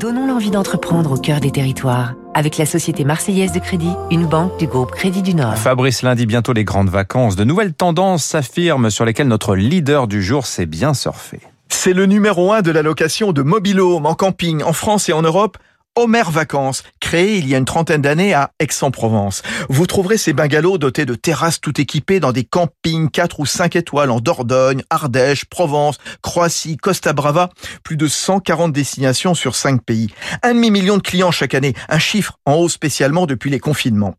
Donnons l'envie d'entreprendre au cœur des territoires. Avec la Société Marseillaise de Crédit, une banque du groupe Crédit du Nord. Fabrice Lundi, bientôt les grandes vacances. De nouvelles tendances s'affirment sur lesquelles notre leader du jour sait bien surfer. C'est le numéro un de la location de mobilhome en camping en France et en Europe. Homer Vacances, créé il y a une trentaine d'années à Aix-en-Provence. Vous trouverez ces bungalows dotés de terrasses tout équipées dans des campings 4 ou 5 étoiles en Dordogne, Ardèche, Provence, Croatie, Costa Brava. Plus de 140 destinations sur 5 pays. Un demi-million de clients chaque année, un chiffre en hausse spécialement depuis les confinements.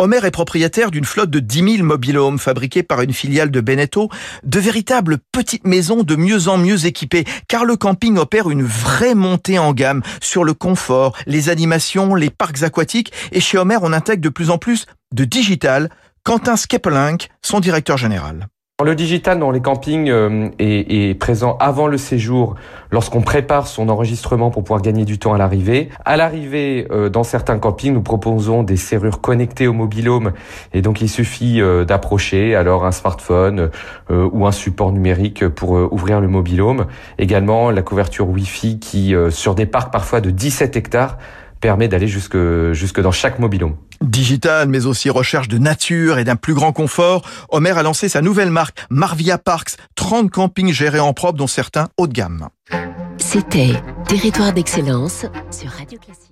Homer est propriétaire d'une flotte de 10 000 mobilhomes fabriqués par une filiale de Beneteau, de véritables petites maisons de mieux en mieux équipées, car le camping opère une vraie montée en gamme sur le confort, les animations, les parcs aquatiques, et chez Homer on intègre de plus en plus de digital. Quentin Skepelink, son directeur général. Le digital dans les campings euh, est, présent avant le séjour, lorsqu'on prépare son enregistrement pour pouvoir gagner du temps à l'arrivée. À l'arrivée, euh, dans certains campings, nous proposons des serrures connectées au mobilhome, et donc il suffit euh, d'approcher alors un smartphone ou un support numérique pour ouvrir le mobilhome. Également la couverture Wi-Fi qui, sur des parcs parfois de 17 hectares, permet d'aller jusque, jusque dans chaque mobilhome. Digital, mais aussi recherche de nature et d'un plus grand confort, Homer a lancé sa nouvelle marque Marvia Parks, 30 campings gérés en propre, dont certains haut de gamme. C'était Territoire d'excellence sur Radio Classique.